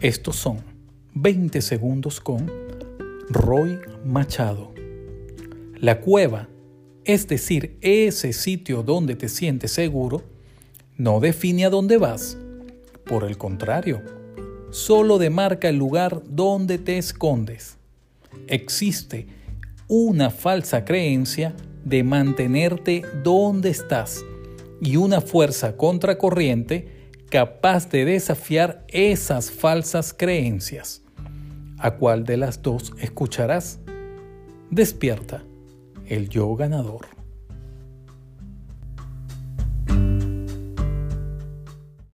Estos son 20 segundos con Roy Machado. La cueva, es decir, ese sitio donde te sientes seguro, no define a dónde vas. Por el contrario, solo demarca el lugar donde te escondes. Existe una falsa creencia de mantenerte donde estás y una fuerza contracorriente capaz de desafiar esas falsas creencias. ¿A cuál de las dos escucharás? Despierta, el yo ganador.